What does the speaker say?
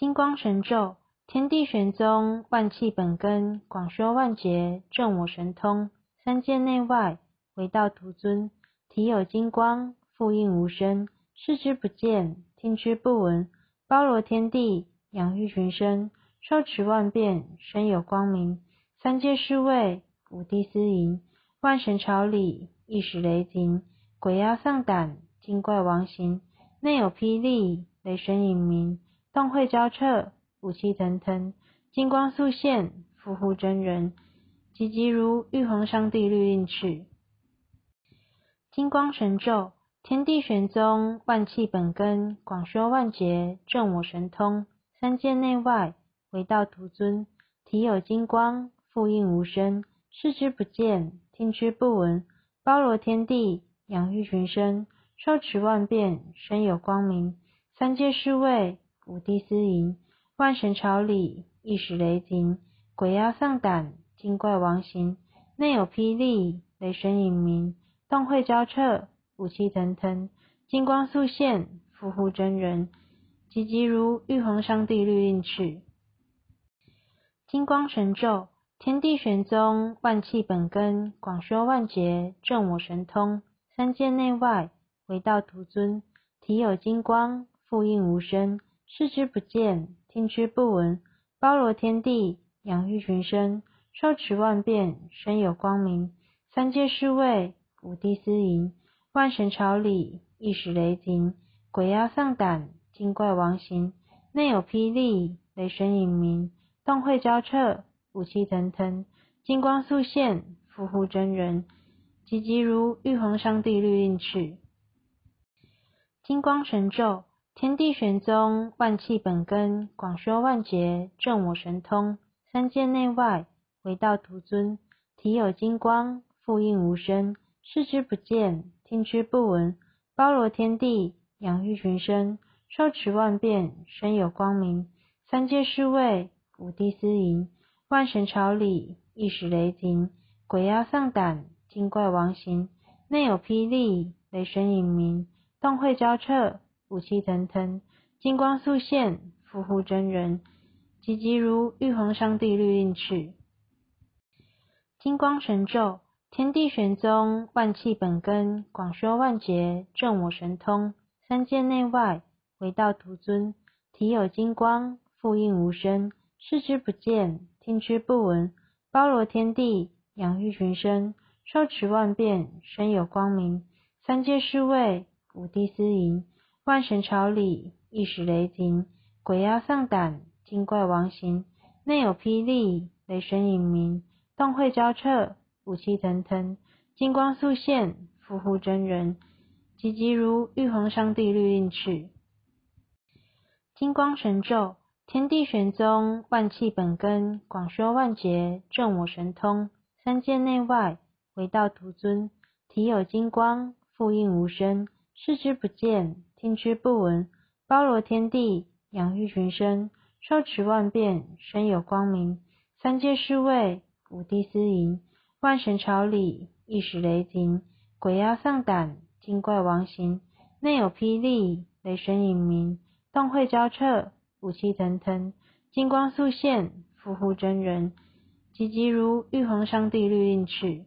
金光神咒，天地玄宗，万气本根，广修万劫，正我神通。三界内外，唯道独尊。体有金光，复应无声。视之不见，听之不闻。包罗天地，养育群生。受持万变，身有光明。三界侍卫，五帝司迎。万神朝礼，一时雷霆。鬼妖丧胆，精怪亡形。内有霹雳，雷神隐鸣。光会交彻，武器腾腾，金光速现，复护真人，急急如玉皇上帝律令敕。金光神咒，天地玄宗，万气本根，广修万劫，正我神通。三界内外，唯道独尊。体有金光，复应无声。视之不见，听之不闻。包罗天地，养育群生。受持万变，身有光明。三界侍卫。五帝司迎，万神朝礼，一时雷霆，鬼妖丧胆，精怪亡形。内有霹雳，雷神隐鸣，洞会交彻，武器腾腾，金光速现，复护真人，急急如玉皇上帝律令敕。金光神咒，天地玄宗，万气本根，广修万劫，正我神通。三界内外，唯道独尊。体有金光，复应无声。视之不见，听之不闻，包罗天地，养育群生。受持万变，身有光明。三界侍卫，五帝司迎。万神朝礼，一时雷霆。鬼妖丧胆，精怪亡形。内有霹雳，雷神隐鸣。洞会交彻，武器腾腾，金光速现，复护真人，急急如玉皇上帝律令敕。金光神咒。天地玄宗，万气本根，广修万劫，正我神通。三界内外，唯道独尊。体有金光，复应无声。视之不见，听之不闻。包罗天地，养育群生。受持万变，身有光明。三界侍卫，五帝司迎。万神朝礼，一时雷霆。鬼妖丧胆，精怪亡形。内有霹雳，雷神隐鸣。洞会交彻。武器腾腾，金光速现，复护真人，急急如玉皇上帝律令敕。金光神咒，天地玄宗，万气本根，广修万劫，正我神通。三界内外，唯道独尊。体有金光，复应无声。视之不见，听之不闻。包罗天地，养育群生。受持万变，身有光明。三界侍卫，五帝司迎。万神朝礼，一时雷霆，鬼妖丧胆，精怪亡形。内有霹雳，雷神隐鸣，洞会交彻，武器腾腾，金光速现，复护真人，急急如玉皇上帝律令敕。金光神咒，天地玄宗，万气本根，广修万劫，正我神通。三界内外，唯道独尊。体有金光，复应无声。视之不见，听之不闻，包罗天地，养育群生。受持万变，身有光明。三界侍卫，五帝司迎。万神朝礼，一时雷霆。鬼妖丧胆，精怪亡形。内有霹雳，雷神隐鸣。洞会交彻，武器腾腾，金光速现，复护真人，急急如玉皇上帝律令敕。